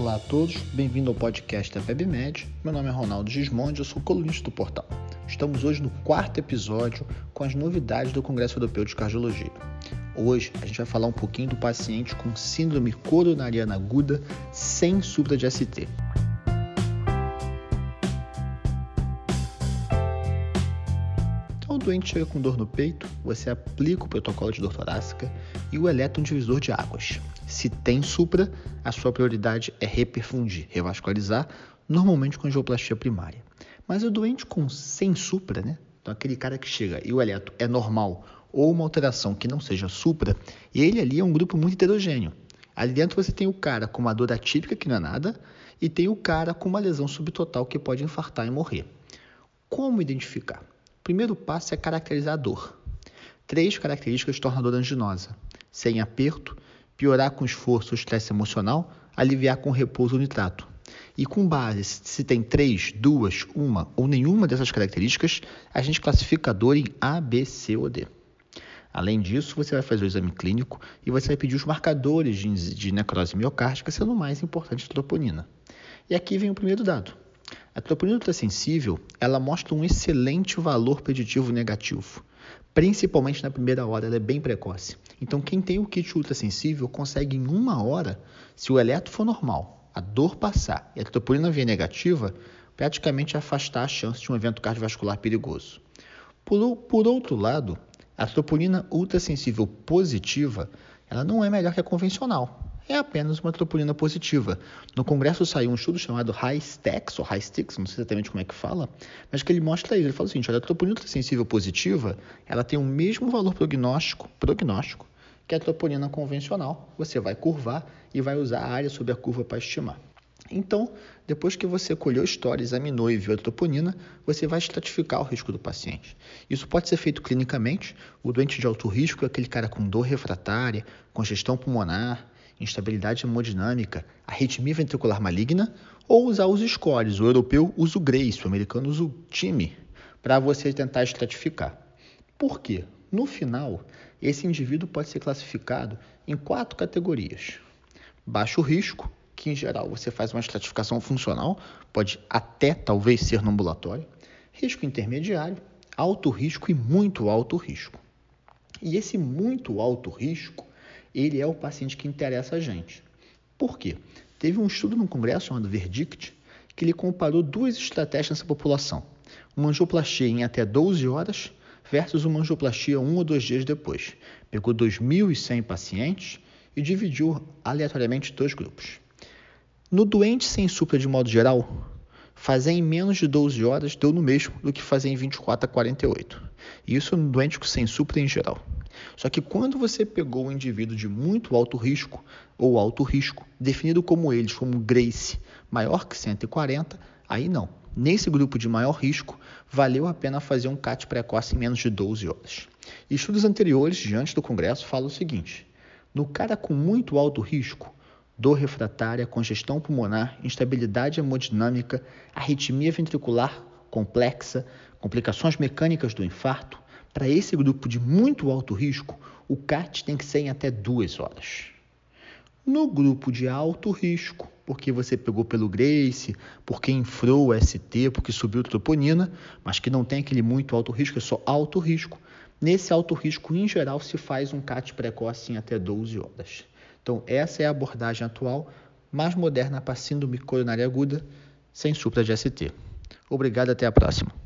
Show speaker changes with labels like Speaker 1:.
Speaker 1: Olá a todos, bem-vindo ao podcast da WebMed. Meu nome é Ronaldo Gismondi, eu sou colunista do portal. Estamos hoje no quarto episódio com as novidades do Congresso Europeu de Cardiologia. Hoje a gente vai falar um pouquinho do paciente com síndrome coronariana aguda sem supra de ST. Então o doente chega com dor no peito, você aplica o protocolo de dor torácica e o eletrodivisor de águas. Se tem supra, a sua prioridade é reperfundir, revascularizar, normalmente com angioplastia primária. Mas o doente com sem supra, né? Então aquele cara que chega e o eletro é normal ou uma alteração que não seja supra, ele ali é um grupo muito heterogêneo. Ali dentro você tem o cara com uma dor atípica, que não é nada, e tem o cara com uma lesão subtotal que pode infartar e morrer. Como identificar? O primeiro passo é caracterizar a dor. Três características tornam a dor anginosa: sem aperto, piorar com esforço ou estresse emocional, aliviar com repouso ou nitrato. E com base se tem três, duas, uma ou nenhuma dessas características, a gente classifica a dor em A, B, C ou D. Além disso, você vai fazer o exame clínico e você vai pedir os marcadores de, necrose miocárdica, sendo o mais importante a troponina. E aqui vem o primeiro dado. A troponina ultrassensível, ela mostra um excelente valor preditivo negativo. Principalmente na primeira hora, ela é bem precoce. Então, quem tem o kit ultrassensível consegue em uma hora, se o eletro for normal, a dor passar e a troponina vier negativa, praticamente afastar a chance de um evento cardiovascular perigoso. Por, por outro lado, a troponina ultrassensível positiva, ela não é melhor que a convencional é apenas uma troponina positiva. No congresso saiu um estudo chamado High-STEX, ou High-STIX, não sei exatamente como é que fala, mas que ele mostra isso. Ele fala o seguinte, olha, a troponina sensível positiva, ela tem o mesmo valor prognóstico, prognóstico que a troponina convencional. Você vai curvar e vai usar a área sobre a curva para estimar. Então, depois que você colheu história, examinou e viu a troponina, você vai estratificar o risco do paciente. Isso pode ser feito clinicamente. O doente de alto risco é aquele cara com dor refratária, congestão pulmonar, instabilidade hemodinâmica, arritmia ventricular maligna, ou usar os scores. O europeu usa o GRACE, o americano usa o TIME, para você tentar estratificar. Por quê? No final, esse indivíduo pode ser classificado em quatro categorias: baixo risco, que em geral você faz uma estratificação funcional, pode até talvez ser no ambulatório, risco intermediário, alto risco e muito alto risco. E esse muito alto risco ele é o paciente que interessa a gente. Por quê? Teve um estudo no congresso chamado Verdict que ele comparou duas estratégias nessa população. Uma angioplastia em até 12 horas versus uma angioplastia um ou dois dias depois. Pegou 2.100 pacientes e dividiu aleatoriamente dois grupos. No doente sem supra de modo geral, fazer em menos de 12 horas deu no mesmo do que fazer em 24 a 48. Isso no doente sem supra em geral. Só que quando você pegou um indivíduo de muito alto risco ou alto risco, definido como eles como Grace maior que 140, aí não. Nesse grupo de maior risco, valeu a pena fazer um CAT precoce em menos de 12 horas. Estudos anteriores, diante do Congresso, falam o seguinte: no cara com muito alto risco, dor refratária, congestão pulmonar, instabilidade hemodinâmica, arritmia ventricular complexa, complicações mecânicas do infarto, para esse grupo de muito alto risco, o CAT tem que ser em até duas horas. No grupo de alto risco, porque você pegou pelo Grace, porque infrou o ST, porque subiu troponina, mas que não tem aquele muito alto risco, é só alto risco. Nesse alto risco, em geral, se faz um CAT precoce em até 12 horas. Então, essa é a abordagem atual, mais moderna para síndrome coronária aguda, sem supra de ST. Obrigado, até a próxima.